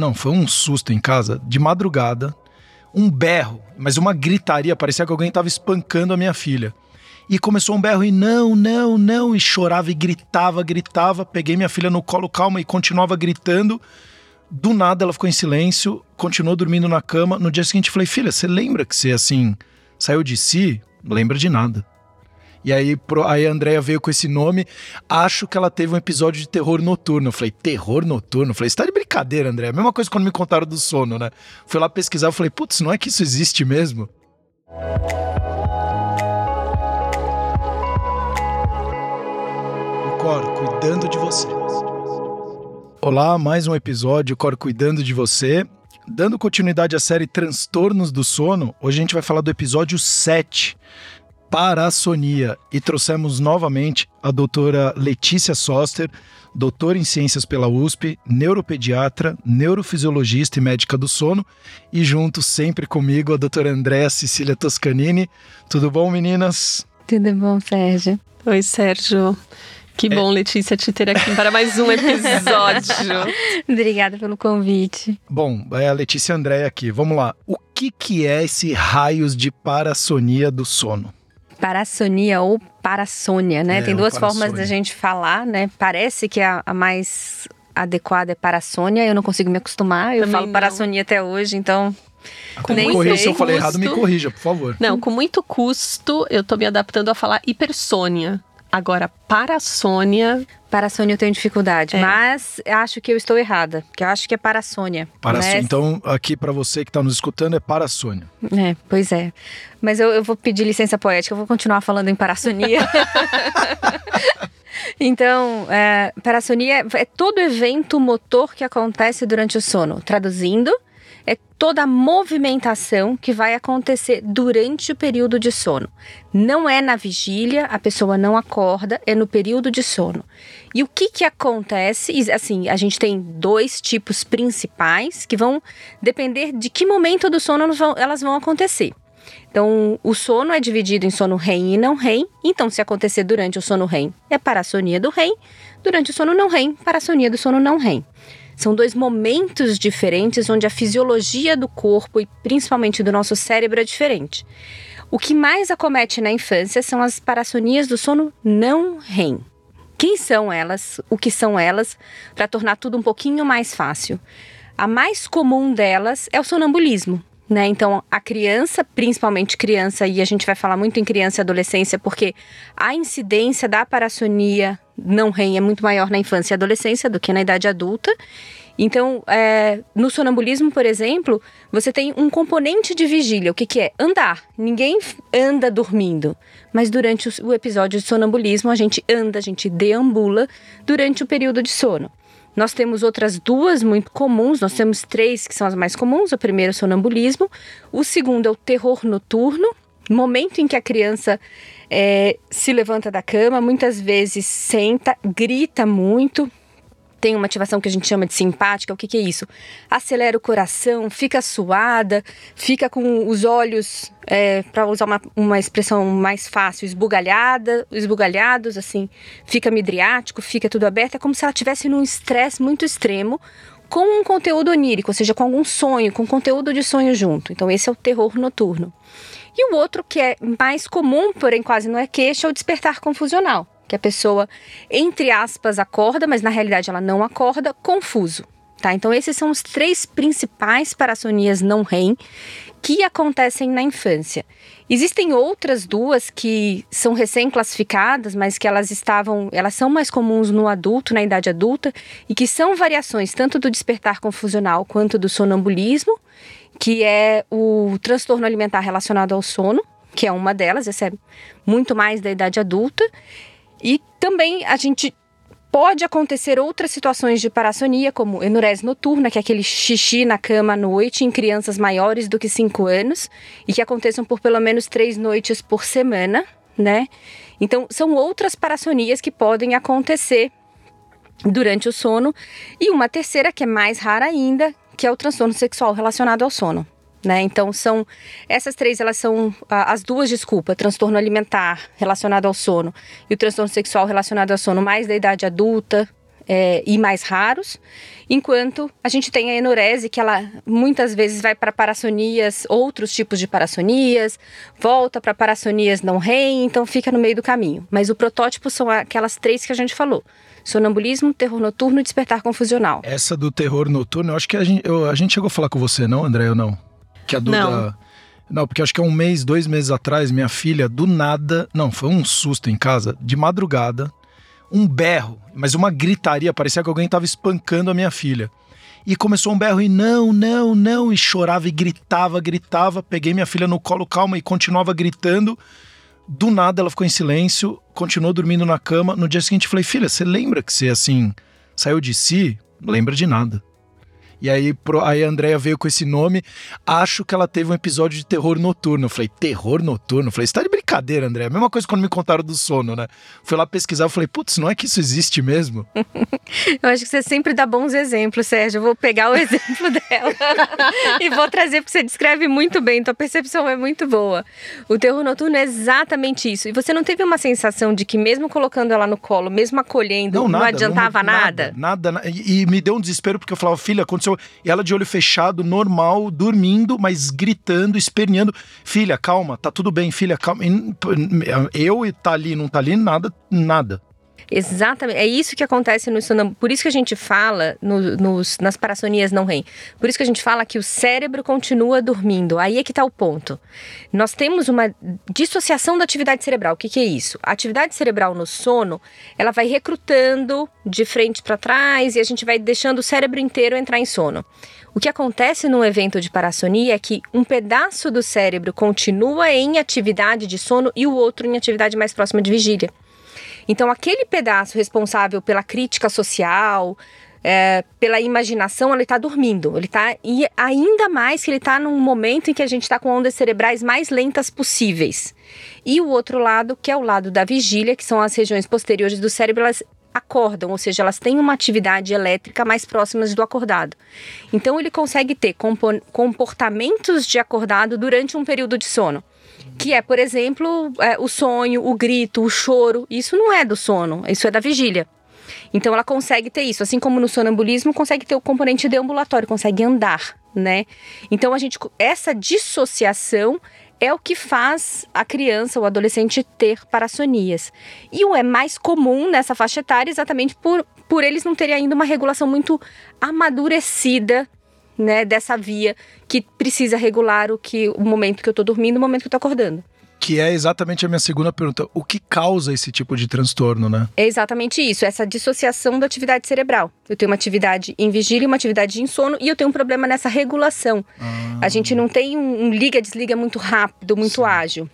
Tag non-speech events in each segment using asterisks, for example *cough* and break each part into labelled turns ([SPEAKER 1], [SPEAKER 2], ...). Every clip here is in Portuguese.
[SPEAKER 1] Não, foi um susto em casa, de madrugada, um berro, mas uma gritaria, parecia que alguém estava espancando a minha filha. E começou um berro e não, não, não, e chorava e gritava, gritava. Peguei minha filha no colo, calma, e continuava gritando. Do nada ela ficou em silêncio, continuou dormindo na cama. No dia seguinte falei: "Filha, você lembra que você assim saiu de si? Lembra de nada?" E aí, pro, aí a Andrea veio com esse nome. Acho que ela teve um episódio de terror noturno. Eu falei, terror noturno? Eu falei, você tá de brincadeira, Andrea. Mesma coisa quando me contaram do sono, né? Fui lá pesquisar, eu falei, putz, não é que isso existe mesmo? O Cor, cuidando de você. Olá, mais um episódio, Cor, cuidando de você. Dando continuidade à série Transtornos do Sono, hoje a gente vai falar do episódio 7, parassonia e trouxemos novamente a doutora Letícia Soster, doutora em ciências pela USP, neuropediatra, neurofisiologista e médica do sono, e junto sempre comigo a doutora Andréa Cecília Toscanini. Tudo bom, meninas?
[SPEAKER 2] Tudo bom, Sérgio?
[SPEAKER 3] Oi, Sérgio. Que é. bom, Letícia, te ter aqui para mais um *laughs* episódio.
[SPEAKER 2] Obrigada pelo convite.
[SPEAKER 1] Bom, é a Letícia Andréia aqui. Vamos lá. O que, que é esse raios de parassonia do sono?
[SPEAKER 2] Parassonia ou parassônia, né? É, Tem duas formas da gente falar, né? Parece que a, a mais adequada é parassônia, eu não consigo me acostumar, eu Também falo não. parassonia até hoje, então
[SPEAKER 1] com Nem corrija, se eu falei errado, me corrija, por favor.
[SPEAKER 3] Não, com muito custo, eu tô me adaptando a falar hipersônia. Agora, parassônia.
[SPEAKER 2] Parassônia eu tenho dificuldade, é. mas acho que eu estou errada, que eu acho que é parassônia.
[SPEAKER 1] Parassônia. Né? Então, aqui para você que está nos escutando, é parassônia.
[SPEAKER 2] É, pois é. Mas eu, eu vou pedir licença poética, eu vou continuar falando em parassonia. *laughs* Então, é, parassonia é todo evento motor que acontece durante o sono. Traduzindo, é toda a movimentação que vai acontecer durante o período de sono. Não é na vigília, a pessoa não acorda, é no período de sono. E o que que acontece? Assim, a gente tem dois tipos principais que vão depender de que momento do sono elas vão acontecer. Então, o sono é dividido em sono REM e não REM. Então, se acontecer durante o sono REM, é parassonia do REM. Durante o sono não REM, parassonia do sono não REM. São dois momentos diferentes onde a fisiologia do corpo e principalmente do nosso cérebro é diferente. O que mais acomete na infância são as parassonias do sono não REM. Quem são elas? O que são elas? Para tornar tudo um pouquinho mais fácil. A mais comum delas é o sonambulismo, né? Então, a criança, principalmente criança, e a gente vai falar muito em criança e adolescência, porque a incidência da parassonia não REM é muito maior na infância e adolescência do que na idade adulta. Então, é, no sonambulismo, por exemplo, você tem um componente de vigília. O que, que é? Andar. Ninguém anda dormindo. Mas durante o episódio de sonambulismo, a gente anda, a gente deambula durante o período de sono. Nós temos outras duas muito comuns, nós temos três que são as mais comuns. O primeiro é o sonambulismo, o segundo é o terror noturno, momento em que a criança é, se levanta da cama, muitas vezes senta, grita muito, tem uma ativação que a gente chama de simpática. O que, que, é isso? Acelera o coração, fica suada, fica com os olhos, é, para usar uma, uma expressão mais fácil, esbugalhada, esbugalhados, assim, fica midriático, fica tudo aberto. É como se ela estivesse num estresse muito extremo com um conteúdo onírico, ou seja, com algum sonho, com conteúdo de sonho junto. Então, esse é o terror noturno. E o outro que é mais comum, porém quase não é queixa, é o despertar confusional que a pessoa, entre aspas, acorda, mas na realidade ela não acorda, confuso. Tá? Então, esses são os três principais parassonias não REM que acontecem na infância. Existem outras duas que são recém-classificadas, mas que elas estavam, elas são mais comuns no adulto, na idade adulta, e que são variações tanto do despertar confusional quanto do sonambulismo, que é o transtorno alimentar relacionado ao sono, que é uma delas, essa é muito mais da idade adulta, e também a gente pode acontecer outras situações de parassonia, como enurese noturna, que é aquele xixi na cama à noite em crianças maiores do que 5 anos e que aconteçam por pelo menos três noites por semana, né? Então, são outras parassonias que podem acontecer durante o sono. E uma terceira, que é mais rara ainda, que é o transtorno sexual relacionado ao sono. Né? Então são essas três, elas são as duas, desculpa, transtorno alimentar relacionado ao sono e o transtorno sexual relacionado ao sono mais da idade adulta, é, e mais raros, enquanto a gente tem a enorese, que ela muitas vezes vai para parassonias, outros tipos de parassonias, volta para parassonias não REM, então fica no meio do caminho. Mas o protótipo são aquelas três que a gente falou: sonambulismo, terror noturno e despertar confusional.
[SPEAKER 1] Essa do terror noturno, eu acho que a gente, eu, a gente chegou a falar com você, não, André, ou não? Que a Duda.
[SPEAKER 3] Não.
[SPEAKER 1] Não, porque acho que é um mês, dois meses atrás, minha filha, do nada. Não, foi um susto em casa, de madrugada um berro, mas uma gritaria, parecia que alguém estava espancando a minha filha. E começou um berro e não, não, não, e chorava e gritava, gritava. Peguei minha filha no colo, calma, e continuava gritando. Do nada ela ficou em silêncio, continuou dormindo na cama. No dia seguinte falei: "Filha, você lembra que você assim saiu de si? Lembra de nada". E aí, pro, aí a Andrea veio com esse nome. Acho que ela teve um episódio de terror noturno. Eu falei, terror noturno? Eu falei, você tá de brincadeira, André. A mesma coisa quando me contaram do sono, né? Fui lá pesquisar, eu falei, putz, não é que isso existe mesmo? *laughs*
[SPEAKER 2] eu acho que você sempre dá bons exemplos, Sérgio. Eu vou pegar o *laughs* exemplo dela *laughs* e vou trazer, porque você descreve muito bem, tua percepção é muito boa. O terror noturno é exatamente isso. E você não teve uma sensação de que, mesmo colocando ela no colo, mesmo acolhendo, não, nada, não adiantava
[SPEAKER 1] não,
[SPEAKER 2] nada?
[SPEAKER 1] Nada, nada. E, e me deu um desespero, porque eu falava, filha, aconteceu aconteceu. E ela de olho fechado, normal, dormindo, mas gritando, esperneando. Filha, calma, tá tudo bem, filha, calma. Eu e tá ali, não tá ali, nada, nada.
[SPEAKER 2] Exatamente. É isso que acontece no sonambulismo. Por isso que a gente fala no, nos, nas parassonias não REM. Por isso que a gente fala que o cérebro continua dormindo. Aí é que está o ponto. Nós temos uma dissociação da atividade cerebral. O que, que é isso? A atividade cerebral no sono, ela vai recrutando de frente para trás e a gente vai deixando o cérebro inteiro entrar em sono. O que acontece no evento de parassonia é que um pedaço do cérebro continua em atividade de sono e o outro em atividade mais próxima de vigília. Então, aquele pedaço responsável pela crítica social, é, pela imaginação, ele está dormindo. Ele está e ainda mais que ele está num momento em que a gente está com ondas cerebrais mais lentas possíveis. E o outro lado, que é o lado da vigília, que são as regiões posteriores do cérebro, elas acordam, ou seja, elas têm uma atividade elétrica mais próximas do acordado. Então ele consegue ter comportamentos de acordado durante um período de sono. Que é, por exemplo, é, o sonho, o grito, o choro. Isso não é do sono, isso é da vigília. Então ela consegue ter isso, assim como no sonambulismo consegue ter o componente deambulatório, consegue andar, né? Então a gente essa dissociação é o que faz a criança ou adolescente ter parassonias. E o é mais comum nessa faixa etária exatamente por, por eles não terem ainda uma regulação muito amadurecida né, dessa via que precisa regular o que o momento que eu estou dormindo, o momento que eu estou acordando.
[SPEAKER 1] Que é exatamente a minha segunda pergunta. O que causa esse tipo de transtorno, né?
[SPEAKER 2] É exatamente isso, essa dissociação da atividade cerebral. Eu tenho uma atividade em vigília e uma atividade em sono e eu tenho um problema nessa regulação. Ah. A gente não tem um, um liga-desliga muito rápido, muito Sim. ágil.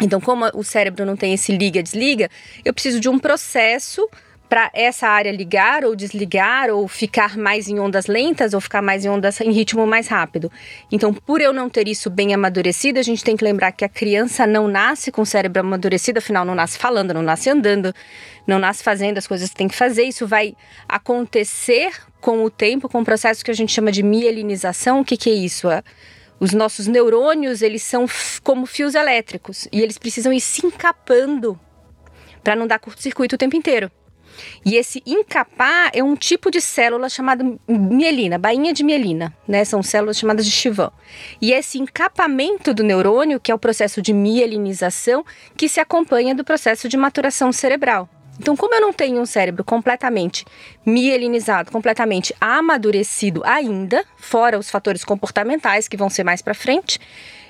[SPEAKER 2] Então, como o cérebro não tem esse liga-desliga, eu preciso de um processo para essa área ligar ou desligar ou ficar mais em ondas lentas ou ficar mais em ondas em ritmo mais rápido. Então, por eu não ter isso bem amadurecido, a gente tem que lembrar que a criança não nasce com o cérebro amadurecido, afinal não nasce falando, não nasce andando, não nasce fazendo as coisas que tem que fazer. Isso vai acontecer com o tempo, com o processo que a gente chama de mielinização. O que, que é isso? Os nossos neurônios, eles são como fios elétricos e eles precisam ir se encapando para não dar curto-circuito o tempo inteiro. E esse encapar é um tipo de célula chamada mielina, bainha de mielina, né? São células chamadas de Chivan. E esse encapamento do neurônio, que é o processo de mielinização, que se acompanha do processo de maturação cerebral. Então, como eu não tenho um cérebro completamente mielinizado, completamente amadurecido ainda, fora os fatores comportamentais que vão ser mais para frente,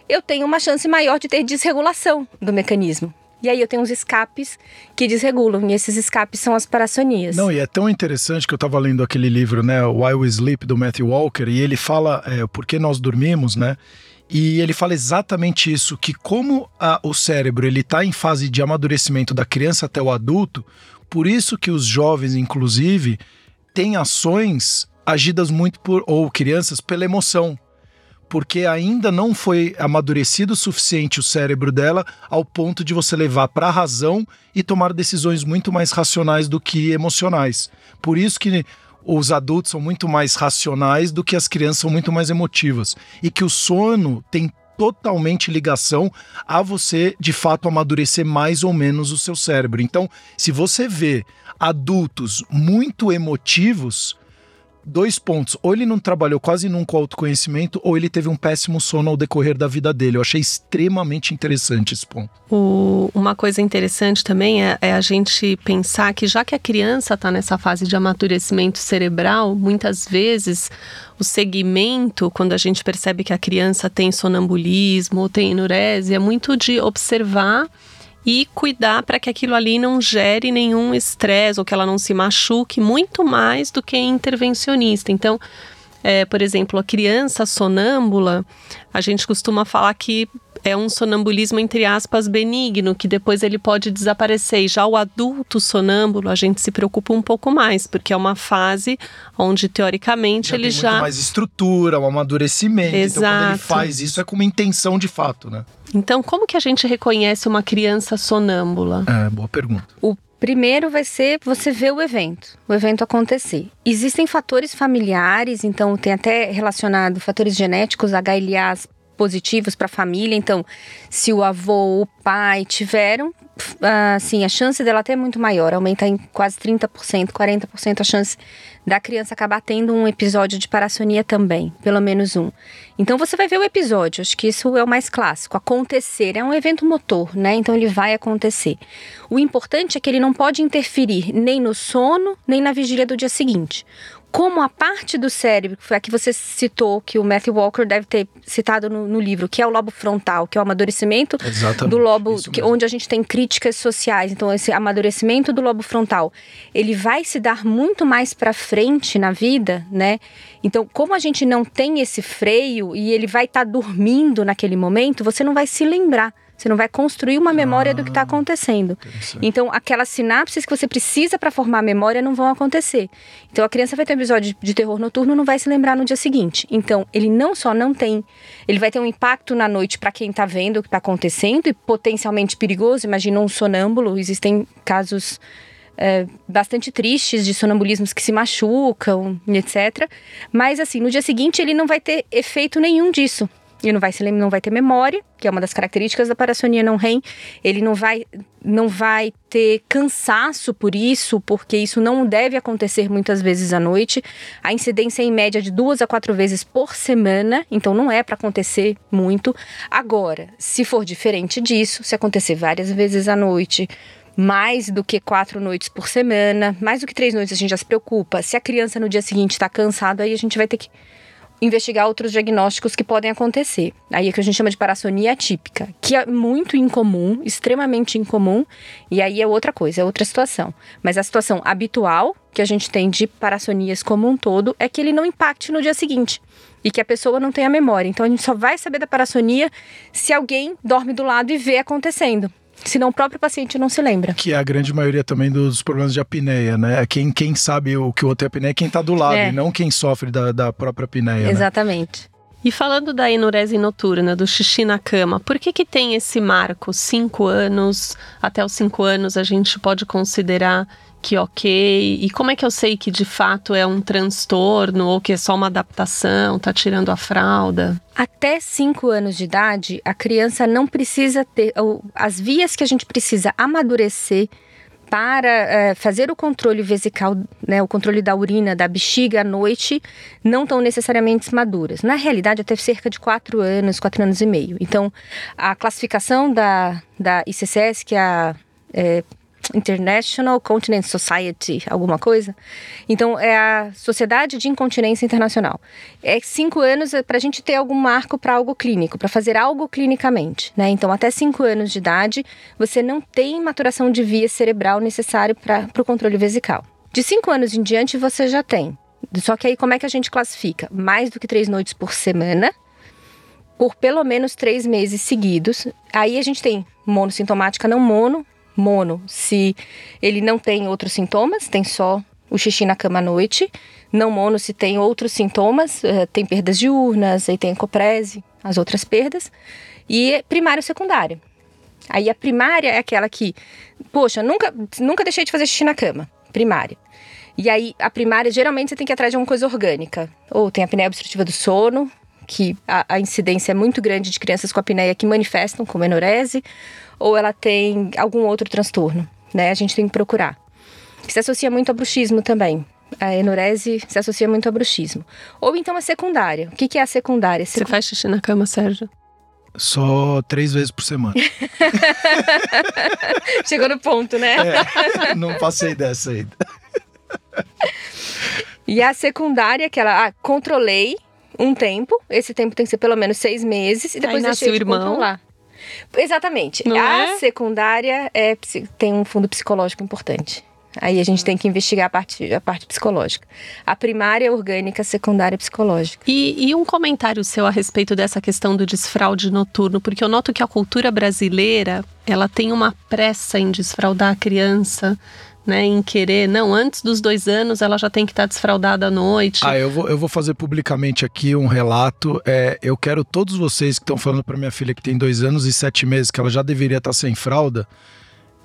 [SPEAKER 2] eu tenho uma chance maior de ter desregulação do mecanismo. E aí eu tenho uns escapes que desregulam, e esses escapes são as parassonias.
[SPEAKER 1] Não, e é tão interessante que eu estava lendo aquele livro, né, Why We Sleep, do Matthew Walker, e ele fala é, por que nós dormimos, né? E ele fala exatamente isso, que como a, o cérebro ele está em fase de amadurecimento da criança até o adulto, por isso que os jovens, inclusive, têm ações agidas muito por, ou crianças, pela emoção porque ainda não foi amadurecido o suficiente o cérebro dela ao ponto de você levar para a razão e tomar decisões muito mais racionais do que emocionais. Por isso que os adultos são muito mais racionais do que as crianças são muito mais emotivas e que o sono tem totalmente ligação a você, de fato, amadurecer mais ou menos o seu cérebro. Então, se você vê adultos muito emotivos, dois pontos. Ou ele não trabalhou quase nunca com autoconhecimento, ou ele teve um péssimo sono ao decorrer da vida dele. Eu achei extremamente interessante esse ponto.
[SPEAKER 3] O, uma coisa interessante também é, é, a gente pensar que, já que a criança está nessa fase de amadurecimento cerebral, muitas vezes o segmento, quando a gente percebe que a criança tem sonambulismo ou tem enurese, é muito de observar e cuidar para que aquilo ali não gere nenhum estresse ou que ela não se machuque, muito mais do que intervencionista. Então, é, por exemplo, a criança sonâmbula, a gente costuma falar que é um sonambulismo, entre aspas, benigno, que depois ele pode desaparecer. E já o adulto sonâmbulo, a gente se preocupa um pouco mais, porque é uma fase onde, teoricamente,
[SPEAKER 1] já
[SPEAKER 3] ele
[SPEAKER 1] tem
[SPEAKER 3] já.
[SPEAKER 1] Muito mais estrutura, um amadurecimento.
[SPEAKER 3] Exato.
[SPEAKER 1] Então, quando ele faz isso, é com uma intenção de fato, né?
[SPEAKER 3] Então, como que a gente reconhece uma criança sonâmbula?
[SPEAKER 1] É, boa pergunta.
[SPEAKER 2] O Primeiro vai ser você ver o evento, o evento acontecer. Existem fatores familiares, então tem até relacionado fatores genéticos, HLAs positivos para a família. Então, se o avô, o pai tiveram, assim, a chance dela até é muito maior, aumenta em quase 30%, 40% a chance da criança acabar tendo um episódio de parassonia também, pelo menos um. Então você vai ver o episódio, acho que isso é o mais clássico, acontecer, é um evento motor, né? Então ele vai acontecer. O importante é que ele não pode interferir nem no sono, nem na vigília do dia seguinte como a parte do cérebro, que foi a que você citou, que o Matthew Walker deve ter citado no, no livro, que é o lobo frontal, que é o amadurecimento
[SPEAKER 1] Exatamente,
[SPEAKER 2] do lobo, que, onde a gente tem críticas sociais. Então, esse amadurecimento do lobo frontal, ele vai se dar muito mais para frente na vida, né? Então, como a gente não tem esse freio e ele vai estar tá dormindo naquele momento, você não vai se lembrar. Você não vai construir uma memória ah, do que está ah, acontecendo. Então, aquelas sinapses que você precisa para formar a memória não vão acontecer. Então, a criança vai ter um episódio de terror noturno não vai se lembrar no dia seguinte. Então, ele não só não tem, ele vai ter um impacto na noite para quem está vendo o que está acontecendo e potencialmente perigoso. Imagina um sonâmbulo, existem casos é, bastante tristes de sonambulismos que se machucam, etc. Mas assim, no dia seguinte ele não vai ter efeito nenhum disso. Ele não vai se não vai ter memória, que é uma das características da parassonia não REM. Ele não vai não vai ter cansaço por isso, porque isso não deve acontecer muitas vezes à noite. A incidência é em média de duas a quatro vezes por semana, então não é para acontecer muito. Agora, se for diferente disso, se acontecer várias vezes à noite, mais do que quatro noites por semana, mais do que três noites a gente já se preocupa. Se a criança no dia seguinte está cansada, aí a gente vai ter que investigar outros diagnósticos que podem acontecer. Aí é que a gente chama de parassonia atípica, que é muito incomum, extremamente incomum, e aí é outra coisa, é outra situação. Mas a situação habitual que a gente tem de parassonias como um todo é que ele não impacte no dia seguinte e que a pessoa não tenha memória. Então a gente só vai saber da parassonia se alguém dorme do lado e vê acontecendo senão o próprio paciente não se lembra.
[SPEAKER 1] Que é a grande maioria também dos problemas de apneia, né? É quem, quem sabe o que o outro é apneia é quem está do lado, é. e não quem sofre da, da própria apneia.
[SPEAKER 2] Né? Exatamente. Né?
[SPEAKER 3] E falando da enurese noturna, do xixi na cama, por que que tem esse marco? Cinco anos, até os cinco anos a gente pode considerar que ok? E como é que eu sei que de fato é um transtorno ou que é só uma adaptação, tá tirando a fralda?
[SPEAKER 2] Até 5 anos de idade, a criança não precisa ter. As vias que a gente precisa amadurecer para é, fazer o controle vesical, né, o controle da urina, da bexiga à noite, não estão necessariamente maduras. Na realidade, até cerca de 4 anos, 4 anos e meio. Então, a classificação da, da ICCS, que é a é, International Continence Society, alguma coisa. Então, é a Sociedade de Incontinência Internacional. É cinco anos para a gente ter algum marco para algo clínico, para fazer algo clinicamente. Né? Então, até cinco anos de idade, você não tem maturação de via cerebral necessário para o controle vesical. De cinco anos em diante, você já tem. Só que aí, como é que a gente classifica? Mais do que três noites por semana, por pelo menos três meses seguidos. Aí a gente tem monossintomática, não mono, mono se ele não tem outros sintomas, tem só o xixi na cama à noite. Não mono se tem outros sintomas, eh, tem perdas diurnas, aí tem ecoprese, as outras perdas. E primário e secundário. Aí a primária é aquela que, poxa, nunca, nunca deixei de fazer xixi na cama. Primária. E aí a primária, geralmente você tem que ir atrás de alguma coisa orgânica. Ou tem a apneia obstrutiva do sono, que a, a incidência é muito grande de crianças com apneia que manifestam como enurese, ou ela tem algum outro transtorno, né? A gente tem que procurar. Se associa muito ao bruxismo também. A enurese se associa muito ao bruxismo. Ou então a secundária. O que, é a secundária?
[SPEAKER 3] Você faz xixi na cama, Sérgio?
[SPEAKER 1] Só três vezes por semana. *laughs*
[SPEAKER 2] Chegou no ponto, né?
[SPEAKER 1] É, não passei dessa ainda.
[SPEAKER 2] E a secundária, que ela ah, controlei um tempo, esse tempo tem que ser pelo menos seis meses, e depois
[SPEAKER 3] Aí
[SPEAKER 2] deixei
[SPEAKER 3] nasce o
[SPEAKER 2] de
[SPEAKER 3] irmão.
[SPEAKER 2] controlar. Exatamente.
[SPEAKER 3] Não
[SPEAKER 2] a
[SPEAKER 3] é?
[SPEAKER 2] secundária é, tem um fundo psicológico importante. Aí a gente tem que investigar a parte, a parte psicológica. A primária é orgânica, a secundária é psicológica.
[SPEAKER 3] E, e um comentário seu a respeito dessa questão do desfraude noturno, porque eu noto que a cultura brasileira ela tem uma pressa em desfraudar a criança, né? Em querer, não, antes dos dois anos ela já tem que estar desfraudada à noite.
[SPEAKER 1] Ah, eu vou, eu vou fazer publicamente aqui um relato. É, eu quero todos vocês que estão falando para minha filha que tem dois anos e sete meses que ela já deveria estar sem fralda.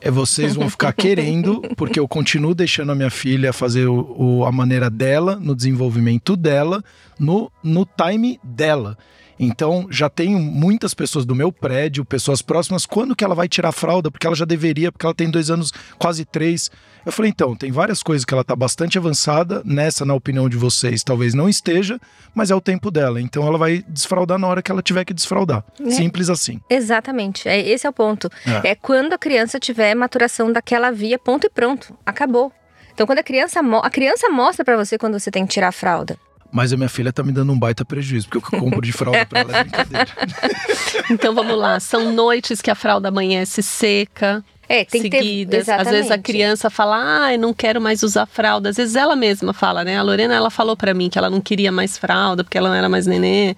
[SPEAKER 1] É, vocês vão ficar *laughs* querendo, porque eu continuo deixando a minha filha fazer o, o- a maneira dela, no desenvolvimento dela, no, no time dela. Então, já tenho muitas pessoas do meu prédio, pessoas próximas, quando que ela vai tirar a fralda? Porque ela já deveria, porque ela tem dois anos, quase três. Eu falei, então, tem várias coisas que ela tá bastante avançada, nessa, na opinião de vocês, talvez não esteja, mas é o tempo dela. Então ela vai desfraudar na hora que ela tiver que desfraudar.
[SPEAKER 2] É.
[SPEAKER 1] Simples assim.
[SPEAKER 2] Exatamente. É, esse é o ponto.
[SPEAKER 1] É.
[SPEAKER 2] É. quando a criança tiver maturação daquela via, ponto e pronto. Acabou. Então, quando a criança, a criança mostra pra você quando você tem que tirar a fralda.
[SPEAKER 1] Mas a minha filha tá me dando um baita prejuízo, porque o que eu compro de fralda pra ela é brincadeira. *laughs*
[SPEAKER 3] Então vamos lá, são noites que a fralda amanhece seca.
[SPEAKER 2] É, tem que ter.
[SPEAKER 3] seguidas. Às vezes a criança fala, ah, eu não quero mais usar fralda. Às vezes ela mesma fala, né? A Lorena, ela falou pra mim que ela não queria mais fralda, porque ela não era mais nenê.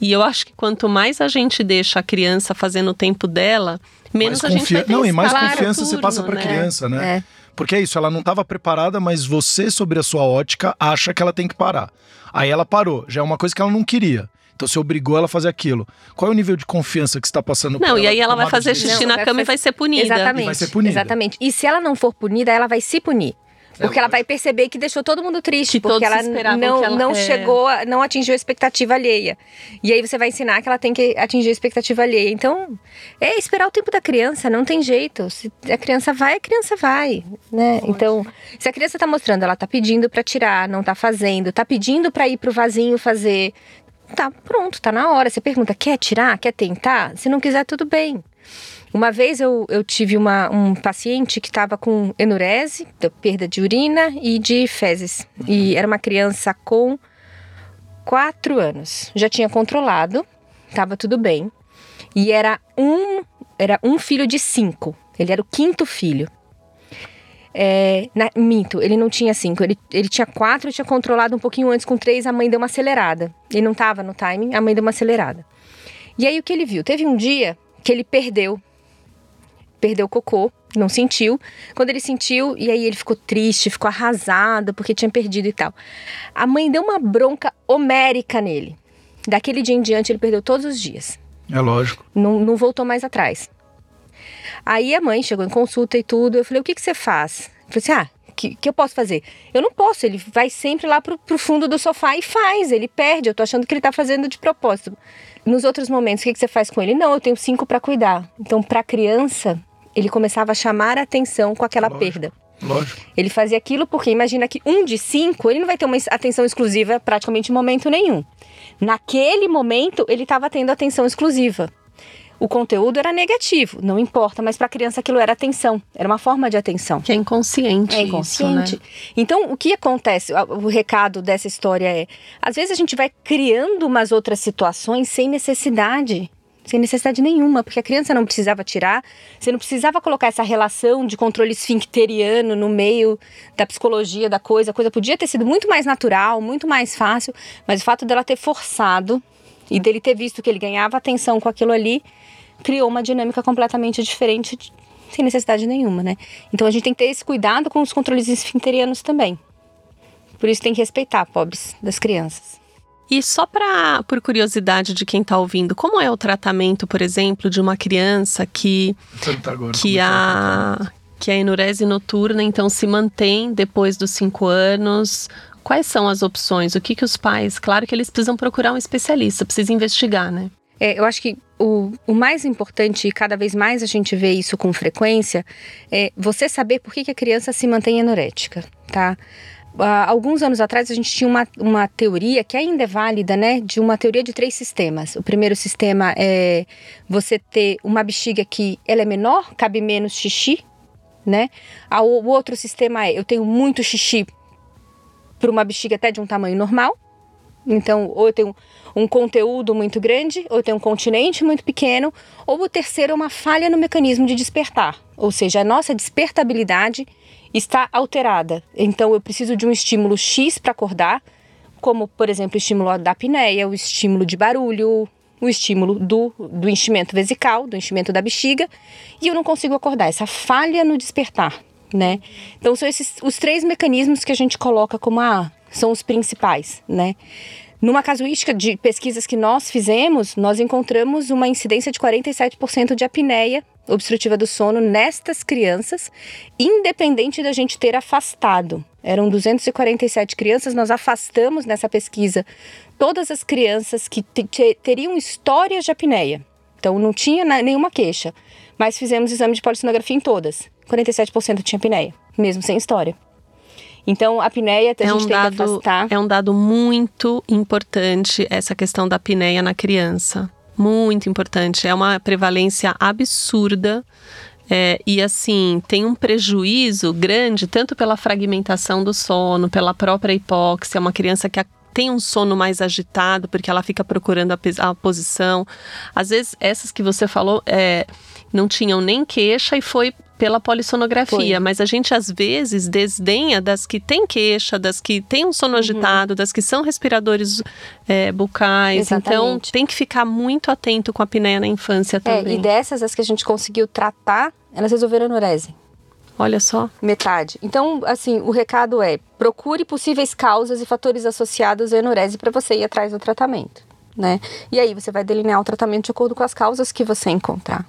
[SPEAKER 3] E eu acho que quanto mais a gente deixa a criança fazendo o tempo dela, menos
[SPEAKER 1] Mais
[SPEAKER 3] a gente vai ter
[SPEAKER 1] Não, e mais confiança você
[SPEAKER 3] turno,
[SPEAKER 1] passa pra
[SPEAKER 3] né?
[SPEAKER 1] criança, né?
[SPEAKER 2] É.
[SPEAKER 1] Porque é isso, ela não estava preparada, mas você, sobre a sua ótica, acha que ela tem que parar. Aí ela parou, já é uma coisa que ela não queria. Então você obrigou ela a fazer aquilo. Qual é o nível de confiança que você está passando por
[SPEAKER 3] Não, e aí ela vai fazer
[SPEAKER 1] de
[SPEAKER 3] xixi?
[SPEAKER 2] Não,
[SPEAKER 3] na cama e
[SPEAKER 2] fazer-
[SPEAKER 3] vai ser punida.
[SPEAKER 2] Exatamente.
[SPEAKER 1] E vai ser punida.
[SPEAKER 2] Exatamente. E se ela não for punida, ela vai se punir. Porque ela vai perceber que deixou todo mundo triste,
[SPEAKER 3] Que
[SPEAKER 2] porque ela não,
[SPEAKER 3] que ela-
[SPEAKER 2] não
[SPEAKER 3] é.
[SPEAKER 2] chegou, a- não atingiu a expectativa alheia. E aí você vai ensinar que ela tem que atingir a expectativa alheia. Então, é esperar o tempo da criança, não tem jeito. Se a criança vai, a criança vai, né? Então, se a criança tá mostrando, ela tá pedindo pra tirar, não tá fazendo, tá pedindo pra ir pro vasinho fazer, tá pronto, tá na hora. Você pergunta, quer tirar? Quer tentar? Se não quiser, tudo bem. Uma vez eu, eu tive uma, um paciente que estava com enurese, da perda de urina e de fezes. E era uma criança com quatro anos. Já tinha controlado, estava tudo bem. E era um, era um filho de cinco. Ele era o quinto filho. É, na- minto, ele não tinha cinco, ele, ele tinha quatro, eu tinha controlado um pouquinho antes com três, a mãe deu uma acelerada. Ele não estava no timing, a mãe deu uma acelerada. E aí o que ele viu? Teve um dia que ele perdeu, perdeu o cocô, não sentiu. Quando ele sentiu, e aí ele ficou triste, ficou arrasado porque tinha perdido e tal. A mãe deu uma bronca homérica nele. Daquele dia em diante ele perdeu todos os dias.
[SPEAKER 1] É lógico.
[SPEAKER 2] Não, não voltou mais atrás. Aí a mãe chegou em consulta e tudo. Eu falei, o que, que você faz? Eu falei assim, ah, o que, que eu posso fazer? Eu não posso, ele vai sempre lá pro, pro fundo do sofá e faz, ele perde. Eu tô achando que ele tá fazendo de propósito. Nos outros momentos, o que, que você faz com ele? Não, eu tenho cinco para cuidar. Então, pra criança, ele começava a chamar a atenção com aquela
[SPEAKER 1] Lógico.
[SPEAKER 2] perda.
[SPEAKER 1] Lógico.
[SPEAKER 2] Ele fazia aquilo porque imagina que um de cinco, ele não vai ter uma atenção exclusiva praticamente em momento nenhum. Naquele momento, ele estava tendo atenção exclusiva. O conteúdo era negativo, não importa, mas para a criança aquilo era atenção, era uma forma de atenção.
[SPEAKER 3] Que é inconsciente.
[SPEAKER 2] É
[SPEAKER 3] Isso,
[SPEAKER 2] inconsciente.
[SPEAKER 3] né?
[SPEAKER 2] Então, o que acontece? O recado dessa história é: às vezes a gente vai criando umas outras situações sem necessidade. Sem necessidade nenhuma, porque a criança não precisava tirar, você não precisava colocar essa relação de controle esfincteriano no meio da psicologia da coisa. A coisa podia ter sido muito mais natural, muito mais fácil, mas o fato dela ter forçado e dele ter visto que ele ganhava atenção com aquilo ali, criou uma dinâmica completamente diferente, de- sem necessidade nenhuma, né? Então a gente tem que ter esse cuidado com os controles esfinterianos também. Por isso tem que respeitar, pobres das crianças.
[SPEAKER 3] E só pra, por curiosidade de quem tá ouvindo, como é o tratamento, por exemplo, de uma criança que,
[SPEAKER 1] Pergunta agora
[SPEAKER 3] que,
[SPEAKER 1] como é que é
[SPEAKER 3] a, que a enurese noturna então se mantém depois dos cinco anos? Quais são as opções? O que, que os pais. Claro que eles precisam procurar um especialista, precisam investigar, né?
[SPEAKER 2] É, eu acho que o, o, mais importante, e cada vez mais a gente vê isso com frequência, é você saber por que, que a criança se mantém anorética, tá? alguns anos atrás a gente tinha uma, uma teoria que ainda é válida, né? De uma teoria de três sistemas. O primeiro sistema é você ter uma bexiga que ela é menor, cabe menos xixi, né? O outro sistema é eu tenho muito xixi para uma bexiga até de um tamanho normal. Então, ou eu tenho um conteúdo muito grande, ou tenho um continente muito pequeno, ou o terceiro é uma falha no mecanismo de despertar, ou seja, a nossa despertabilidade está alterada. Então eu preciso de um estímulo X para acordar, como por exemplo o estímulo da apneia, o estímulo de barulho, o estímulo do, do enchimento vesical, do enchimento da bexiga, e eu não consigo acordar. Essa falha no despertar, né? Então são esses os três mecanismos que a gente coloca como a ah, são os principais, né? Numa casuística de pesquisas que nós fizemos, nós encontramos uma incidência de 47% de apneia obstrutiva do sono nestas crianças, independente da gente ter afastado. Eram 247 crianças, nós afastamos nessa pesquisa todas as crianças que teriam histórias de apneia. Então não tinha nenhuma queixa, mas fizemos exame de polissonografia em todas. 47% tinha apneia, mesmo sem história. Então, a apneia a é gente um tem dado, que afastar.
[SPEAKER 3] É um dado muito importante essa questão da apneia na criança muito importante. É uma prevalência absurda. É, e assim, tem um prejuízo grande, tanto pela fragmentação do sono, pela própria hipóxia, uma criança que tem um sono mais agitado, porque ela fica procurando a, a posição. Às vezes, essas que você falou é, não tinham nem queixa e foi pela polissonografia, Foi. mas a gente às vezes desdenha das que têm queixa, das que têm um sono uhum. agitado, das que são respiradores é, bucais. Então, Exatamente. Então tem que ficar muito atento com a apneia na infância também.
[SPEAKER 2] É, e dessas, as que a gente conseguiu tratar, elas resolveram a anorese.
[SPEAKER 3] Olha só.
[SPEAKER 2] Metade. Então, assim, o recado é: procure possíveis causas e fatores associados à anorese para você ir atrás do tratamento, né? E aí você vai delinear o tratamento de acordo com as causas que você encontrar.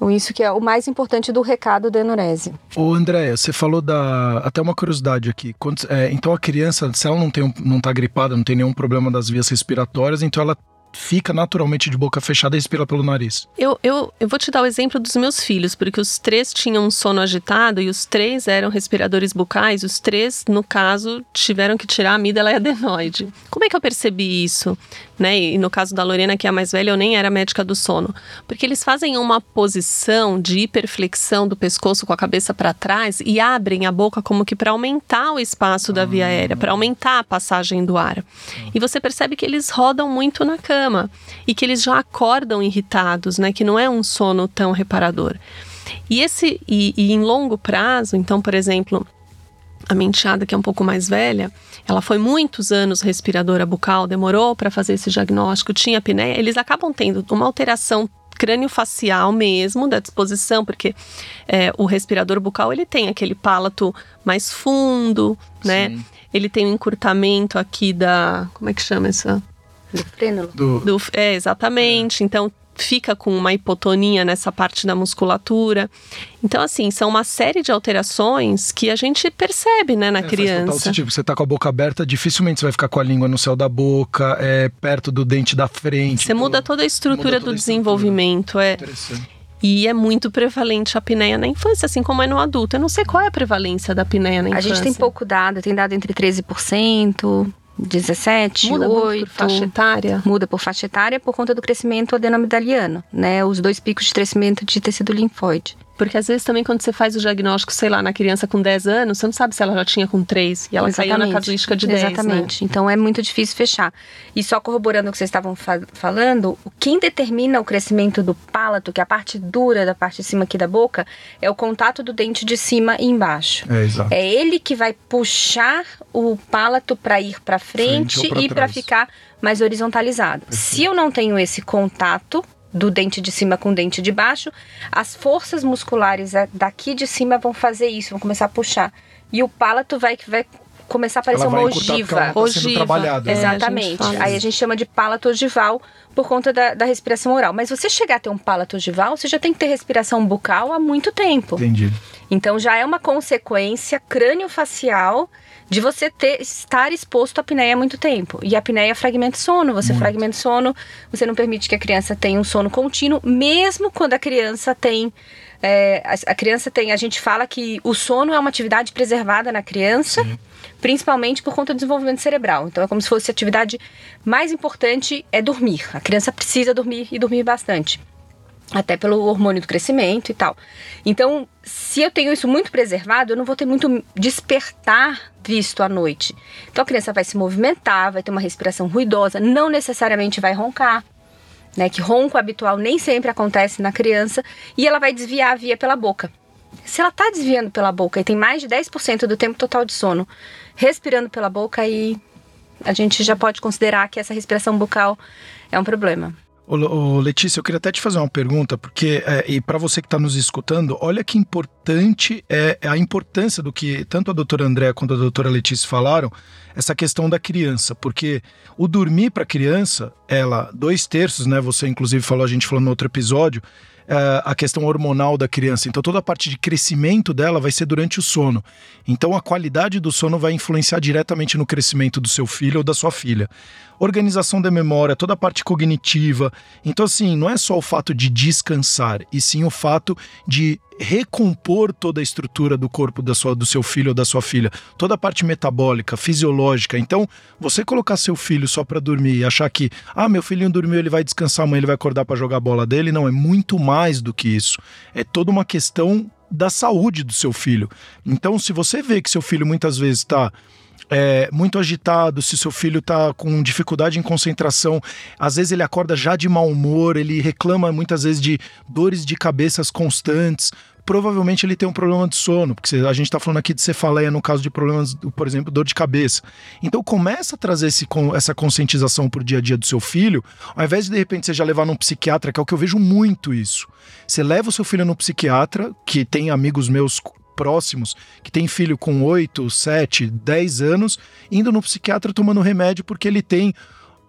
[SPEAKER 2] Então, isso que é o mais importante do recado da enurese.
[SPEAKER 1] Ô, Andréia, você falou da. Até uma curiosidade aqui. Quando, é, então, a criança, se ela não, tem, não tá gripada, não tem nenhum problema das vias respiratórias, então ela fica naturalmente de boca fechada e respira pelo nariz.
[SPEAKER 3] Eu, eu, eu vou te dar o exemplo dos meus filhos, porque os três tinham um sono agitado e os três eram respiradores bucais, os três, no caso, tiveram que tirar a amígdala e adenoide. Como é que eu percebi isso? Né? E no caso da Lorena, que é a mais velha, eu nem era médica do sono. Porque eles fazem uma posição de hiperflexão do pescoço com a cabeça para trás e abrem a boca como que para aumentar o espaço da via aérea, para aumentar a passagem do ar. E você percebe que eles rodam muito na cama cama e que eles já acordam irritados, né? Que não é um sono tão reparador. E esse e, e em longo prazo, então, por exemplo, a menteada que é um pouco mais velha, ela foi muitos anos respiradora bucal, demorou para fazer esse diagnóstico, tinha apneia, eles acabam tendo uma alteração crânio-facial mesmo, da disposição, porque é, o respirador bucal ele tem aquele palato mais fundo, né? Sim. Ele tem um encurtamento aqui da. Como é que chama essa?
[SPEAKER 2] Do frênulo.
[SPEAKER 3] Do... Do, é, exatamente. É. Então, fica com uma hipotonia nessa parte da musculatura. Então, assim, são uma série de alterações que a gente percebe, né, na é, criança.
[SPEAKER 1] Tipo, você tá com a boca aberta, dificilmente você vai ficar com a língua no céu da boca, é perto do dente da frente.
[SPEAKER 3] Você muda toda a estrutura do desenvolvimento, é. Interessante. E é muito prevalente a apneia na infância, assim como é no adulto. Eu não sei qual é a prevalência da apneia na infância.
[SPEAKER 2] A gente tem pouco dado, tem dado entre 13%, 17,
[SPEAKER 3] muda 8. por faixa etária?
[SPEAKER 2] Muda por faixa etária por conta do crescimento adenomidaliano, né? Os dois picos de crescimento de tecido linfóide.
[SPEAKER 3] Porque às vezes também quando você faz o diagnóstico, sei lá, na criança com 10 anos, você não sabe se ela já tinha com 3 e ela Exatamente. caiu na casuística de 10.
[SPEAKER 2] Né? Exatamente. Né? Então é muito difícil fechar. E só corroborando o que vocês estavam fa falando, quem determina o crescimento do palato, que é a parte dura da parte de cima aqui da boca, é o contato do dente de cima e embaixo.
[SPEAKER 1] É, exato.
[SPEAKER 2] é ele que vai puxar o palato para ir para frente, frente e para ficar mais horizontalizado. Perfeito. Se eu não tenho esse contato, do dente de cima com o dente de baixo, as forças musculares daqui de cima vão fazer isso, vão começar a puxar. E o palato vai, vai começar a aparecer
[SPEAKER 1] ela
[SPEAKER 2] uma ogiva.
[SPEAKER 1] tá
[SPEAKER 3] Ogiva.
[SPEAKER 1] trabalhada.
[SPEAKER 3] É,
[SPEAKER 1] né?
[SPEAKER 3] a
[SPEAKER 2] Exatamente.
[SPEAKER 3] fala
[SPEAKER 2] Aí a gente chama de palato ogival por conta da, da respiração oral. Mas você chegar a ter um palato ogival, você já tem que ter respiração bucal há muito tempo.
[SPEAKER 1] Entendi.
[SPEAKER 2] Então já é uma consequência crânio-facial de você ter, estar exposto à apneia há muito tempo. E a apneia fragmenta o sono. Você
[SPEAKER 1] Muito.
[SPEAKER 2] fragmenta sono, você não permite que a criança tenha um sono contínuo, mesmo quando a criança tem. é, a, a criança tem. A gente fala que o sono é uma atividade preservada na criança, principalmente por conta do desenvolvimento cerebral. Então é como se fosse a atividade mais importante é dormir. A criança precisa dormir e dormir bastante até pelo hormônio do crescimento e tal. Então, se eu tenho isso muito preservado, eu não vou ter muito despertar visto à noite. Então, a criança vai se movimentar, vai ter uma respiração ruidosa, não necessariamente vai roncar. Né, que ronco habitual nem sempre acontece na criança e ela vai desviar a via pela boca. Se ela está desviando pela boca e tem mais de 10% do tempo total de sono respirando pela boca, aí a gente já pode considerar que essa respiração bucal é um problema.
[SPEAKER 1] Ô, Letícia, eu queria até te fazer uma pergunta, porque, é, e para você que está nos escutando, olha que importante é a importância do que tanto a doutora André quanto a doutora Letícia falaram, essa questão da criança, porque o dormir para criança, ela, dois terços, né? Você inclusive falou, a gente falou no outro episódio, é, a questão hormonal da criança. Então, toda a parte de crescimento dela vai ser durante o sono. Então, a qualidade do sono vai influenciar diretamente no crescimento do seu filho ou da sua filha. Organização da memória, toda a parte cognitiva. Então, assim, não é só o fato de descansar, e sim o fato de recompor toda a estrutura do corpo da sua, do seu filho ou da sua filha, toda a parte metabólica, fisiológica. Então, você colocar seu filho só para dormir e achar que, ah, meu filhinho dormiu, ele vai descansar, amanhã ele vai acordar para jogar a bola dele, não, é muito mais do que isso. É toda uma questão da saúde do seu filho. Então, se você vê que seu filho muitas vezes está é, muito agitado, se seu filho está com dificuldade em concentração, às vezes ele acorda já de mau humor, ele reclama muitas vezes de dores de cabeças constantes. Provavelmente ele tem um problema de sono, porque a gente está falando aqui de cefaleia no caso de problemas, por exemplo, dor de cabeça. Então começa a trazer esse, essa conscientização para o dia a dia do seu filho, ao invés de de repente você já levar num psiquiatra, que é o que eu vejo muito isso. Você leva o seu filho no psiquiatra, que tem amigos meus próximos que tem filho com 8, 7, 10 anos, indo no psiquiatra tomando remédio porque ele tem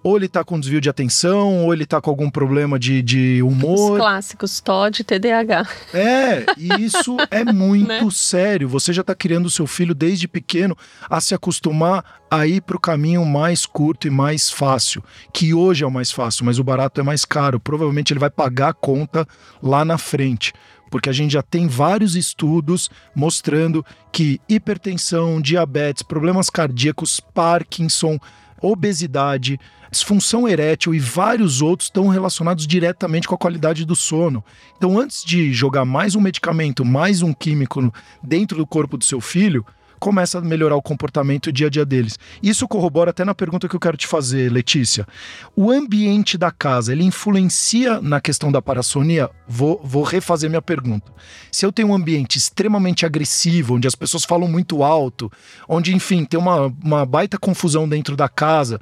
[SPEAKER 1] ou ele tá com desvio de atenção, ou ele tá com algum problema de, de humor.
[SPEAKER 3] Os clássicos, TOD, TDAH.
[SPEAKER 1] É, e isso é *laughs* muito sério. Você já tá criando o seu filho desde pequeno a se acostumar a ir pro caminho mais curto e mais fácil, que hoje é o mais fácil, mas o barato é mais caro. Provavelmente ele vai pagar a conta lá na frente porque a gente já tem vários estudos mostrando que hipertensão, diabetes, problemas cardíacos, Parkinson, obesidade, disfunção erétil e vários outros estão relacionados diretamente com a qualidade do sono. Então, antes de jogar mais um medicamento, mais um químico dentro do corpo do seu filho, começa a melhorar o comportamento dia a dia deles. Isso corrobora até na pergunta que eu quero te fazer, Letícia. O ambiente da casa, ele influencia na questão da parassonia? Vou, vou refazer minha pergunta. Se eu tenho um ambiente extremamente agressivo, onde as pessoas falam muito alto, onde, enfim, tem uma, uma baita confusão dentro da casa,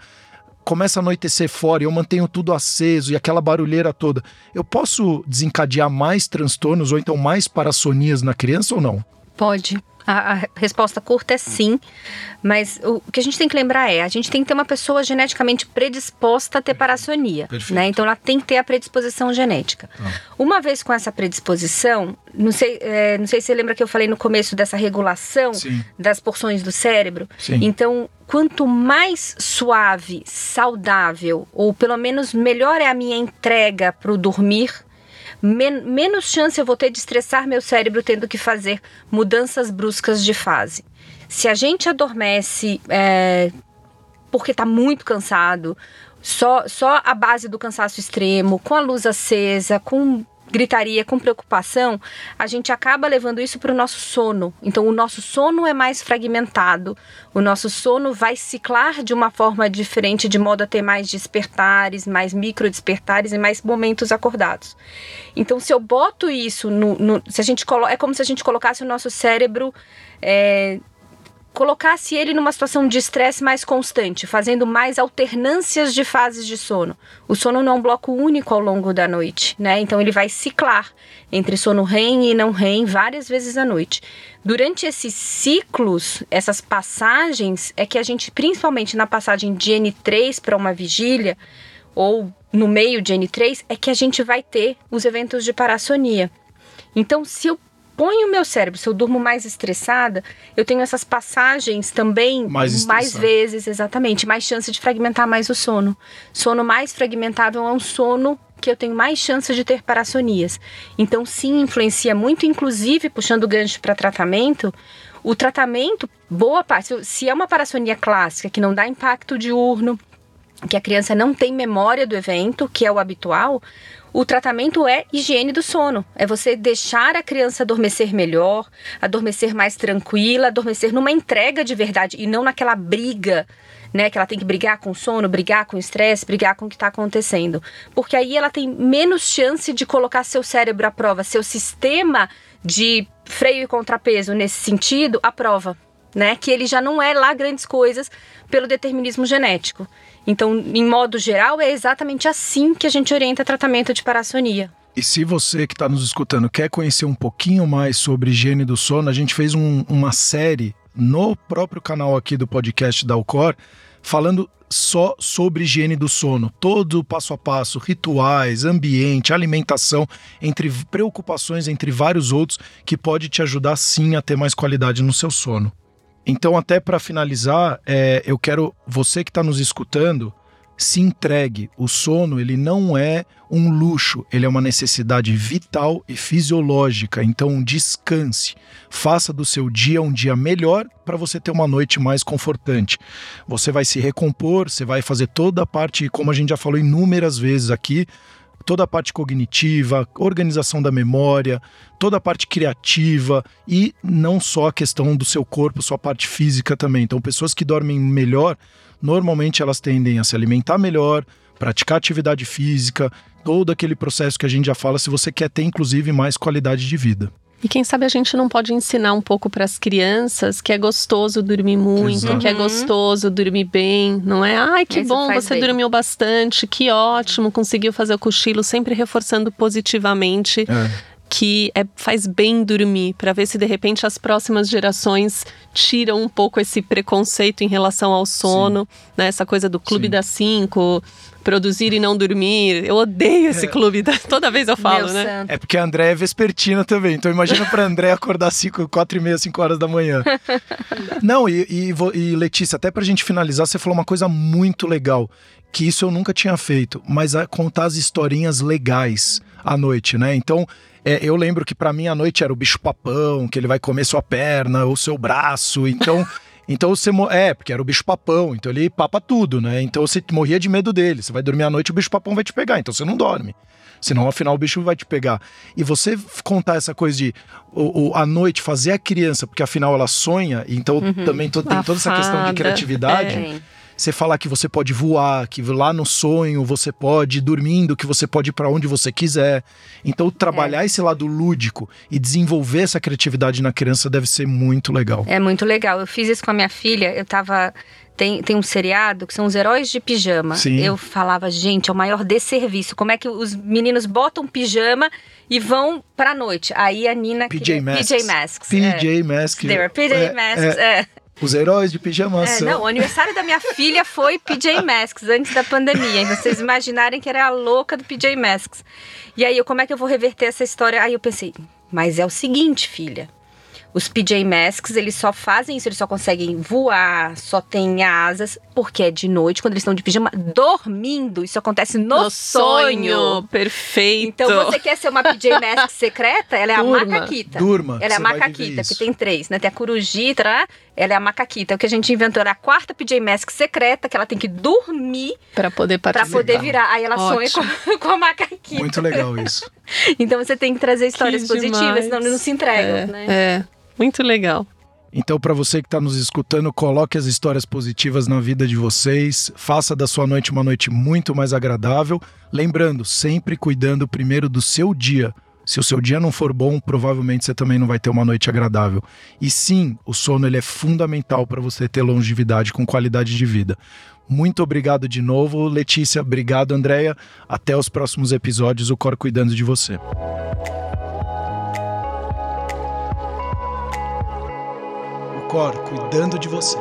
[SPEAKER 1] começa a anoitecer fora e eu mantenho tudo aceso e aquela barulheira toda, eu posso desencadear mais transtornos ou então mais parassonias na criança ou não?
[SPEAKER 2] Pode. A, a, resposta curta é sim, mas o que a gente tem que lembrar é, a gente tem que ter uma pessoa geneticamente predisposta a ter parassonia,
[SPEAKER 1] Perfeito.
[SPEAKER 2] né? Então ela tem que ter a predisposição genética.
[SPEAKER 1] Ah.
[SPEAKER 2] Uma vez com essa predisposição, não sei, é, não sei se você lembra que eu falei no começo dessa regulação
[SPEAKER 1] Sim.
[SPEAKER 2] das porções do cérebro.
[SPEAKER 1] Sim.
[SPEAKER 2] Então, quanto mais suave, saudável, ou pelo menos melhor é a minha entrega para o dormir, men menos chance eu vou ter de estressar meu cérebro tendo que fazer mudanças bruscas de fase. Se a gente adormece é, porque está muito cansado, só, só a base do cansaço extremo, com a luz acesa, com gritaria, com preocupação, a gente acaba levando isso para o nosso sono. Então, o nosso sono é mais fragmentado, o nosso sono vai ciclar de uma forma diferente, de modo a ter mais despertares, mais micro despertares e mais momentos acordados. Então, se eu boto isso no. no se a gente colo é como se a gente colocasse o nosso cérebro. É, colocasse ele numa situação de estresse mais constante, fazendo mais alternâncias de fases de sono. O sono não é um bloco único ao longo da noite, né? Então ele vai ciclar entre sono REM e não REM várias vezes à noite. Durante esses ciclos, essas passagens, é que a gente, principalmente na passagem de N3 para uma vigília, ou no meio de N3, é que a gente vai ter os eventos de parassonia. Então, se eu ponho o meu cérebro, se eu durmo mais estressada, eu tenho essas passagens também
[SPEAKER 1] mais,
[SPEAKER 2] mais vezes, exatamente, mais chance de fragmentar mais o sono. Sono mais fragmentável é um sono que eu tenho mais chance de ter parassonias. Então, sim, influencia muito, inclusive, puxando o gancho para tratamento, o tratamento, boa parte, se é uma parassonia clássica que não dá impacto diurno, que a criança não tem memória do evento, que é o habitual, o tratamento é higiene do sono. É você deixar a criança adormecer melhor, adormecer mais tranquila, adormecer numa entrega de verdade e não naquela briga, né? Que ela tem que brigar com o sono, brigar com o estresse, brigar com o que está acontecendo. Porque aí ela tem menos chance de colocar seu cérebro à prova, seu sistema de freio e contrapeso nesse sentido à prova. Né, que ele já não é lá grandes coisas pelo determinismo genético. Então, em modo geral, é exatamente assim que a gente orienta tratamento de parassonia.
[SPEAKER 1] E se você que está nos escutando quer conhecer um pouquinho mais sobre higiene do sono, a gente fez um, uma série no próprio canal aqui do podcast da Alcor, falando só sobre higiene do sono, todo o passo a passo, rituais, ambiente, alimentação, entre preocupações entre vários outros que pode te ajudar sim a ter mais qualidade no seu sono. Então, até para finalizar, é, eu quero você que está nos escutando se entregue. O sono ele não é um luxo, ele é uma necessidade vital e fisiológica. Então, descanse. Faça do seu dia um dia melhor para você ter uma noite mais confortante. Você vai se recompor, você vai fazer toda a parte, como a gente já falou inúmeras vezes aqui, toda a parte cognitiva, organização da memória, toda a parte criativa e não só a questão do seu corpo, sua parte física também. Então, pessoas que dormem melhor, normalmente elas tendem a se alimentar melhor, praticar atividade física, todo aquele processo que a gente já fala, se você quer ter inclusive mais qualidade de vida.
[SPEAKER 3] E quem sabe a gente não pode ensinar um pouco para as crianças que é gostoso dormir muito, Exato. que é gostoso dormir bem, não é? Ai, que bom, você bem. dormiu bastante, que ótimo, conseguiu fazer o cochilo, sempre reforçando positivamente. É que é, faz bem dormir, para ver se de repente as próximas gerações tiram um pouco esse preconceito em relação ao sono, né? Essa coisa do clube Sim. das cinco, produzir e não dormir. Eu odeio esse é. clube, *laughs* toda vez eu falo, Meu né?
[SPEAKER 1] Santo. É porque a André é vespertina também, então imagina pra André acordar 5, 4 e meia, 5 horas da manhã. *laughs* não, e, e, e Letícia, até pra gente finalizar, você falou uma coisa muito legal, que isso eu nunca tinha feito, mas é contar as historinhas legais à noite, né? Então, é, eu lembro que para mim a noite era o bicho papão, que ele vai comer sua perna ou seu braço. Então. *laughs* Então você. É, porque era o bicho papão, então ele papa tudo, né? Então você morria de medo dele. Você vai dormir à noite, o bicho papão vai te pegar, então você não dorme. Senão, afinal, o bicho vai te pegar. E você contar essa coisa de o, o, à noite fazer a criança, porque afinal ela sonha, então uhum. também to, tem toda essa questão de criatividade. É você falar que você pode voar, que lá no sonho você pode ir dormindo, que você pode ir para onde você quiser. Então, trabalhar é. esse lado lúdico e desenvolver essa criatividade na criança deve ser muito legal.
[SPEAKER 2] É muito legal. Eu fiz isso com a minha filha, eu tava tem, tem um seriado que são os heróis de pijama. Sim. Eu falava, gente, é o maior desserviço. Como é que os meninos botam pijama e vão pra noite? Aí a Nina.
[SPEAKER 1] PJ Masks.
[SPEAKER 2] PJ Masks.
[SPEAKER 1] PJ é. Masks.
[SPEAKER 2] They were PJ é, Masks.
[SPEAKER 1] É. Os heróis de pijama
[SPEAKER 2] é, Não, o aniversário da minha filha foi PJ Masks, antes da pandemia. Então, vocês imaginarem que era a louca do PJ Masks. E aí, eu, como é que eu vou reverter essa história? Aí eu pensei, mas é o seguinte, filha. Os PJ Masks, eles só fazem isso, eles só conseguem voar, só têm asas, porque é de noite, quando eles estão de pijama, dormindo. Isso acontece no, no sonho. sonho.
[SPEAKER 3] Perfeito.
[SPEAKER 2] Então você quer ser uma PJ Mask secreta? Ela é Durma. a macaquita.
[SPEAKER 1] Durma.
[SPEAKER 2] Ela é a macaquita, que tem três, né? Tem a corujita, né? Ela é a macaquita. O que a gente inventou era a quarta PJ Mask secreta, que ela tem que dormir
[SPEAKER 3] para poder
[SPEAKER 2] participar. Pra poder virar. Aí ela Ótimo. sonha com, *laughs* com a macaquita.
[SPEAKER 1] Muito legal isso. *laughs*
[SPEAKER 2] então você tem que trazer histórias que positivas, senão não se entregam,
[SPEAKER 3] é,
[SPEAKER 2] né?
[SPEAKER 3] É. Muito legal.
[SPEAKER 1] Então, para você que está nos escutando, coloque as histórias positivas na vida de vocês, faça da sua noite uma noite muito mais agradável. Lembrando, sempre cuidando primeiro do seu dia. Se o seu dia não for bom, provavelmente você também não vai ter uma noite agradável. E sim, o sono ele é fundamental para você ter longevidade com qualidade de vida. Muito obrigado de novo, Letícia. Obrigado, Andréia. Até os próximos episódios. O Cor cuidando de você. O Cor cuidando de você.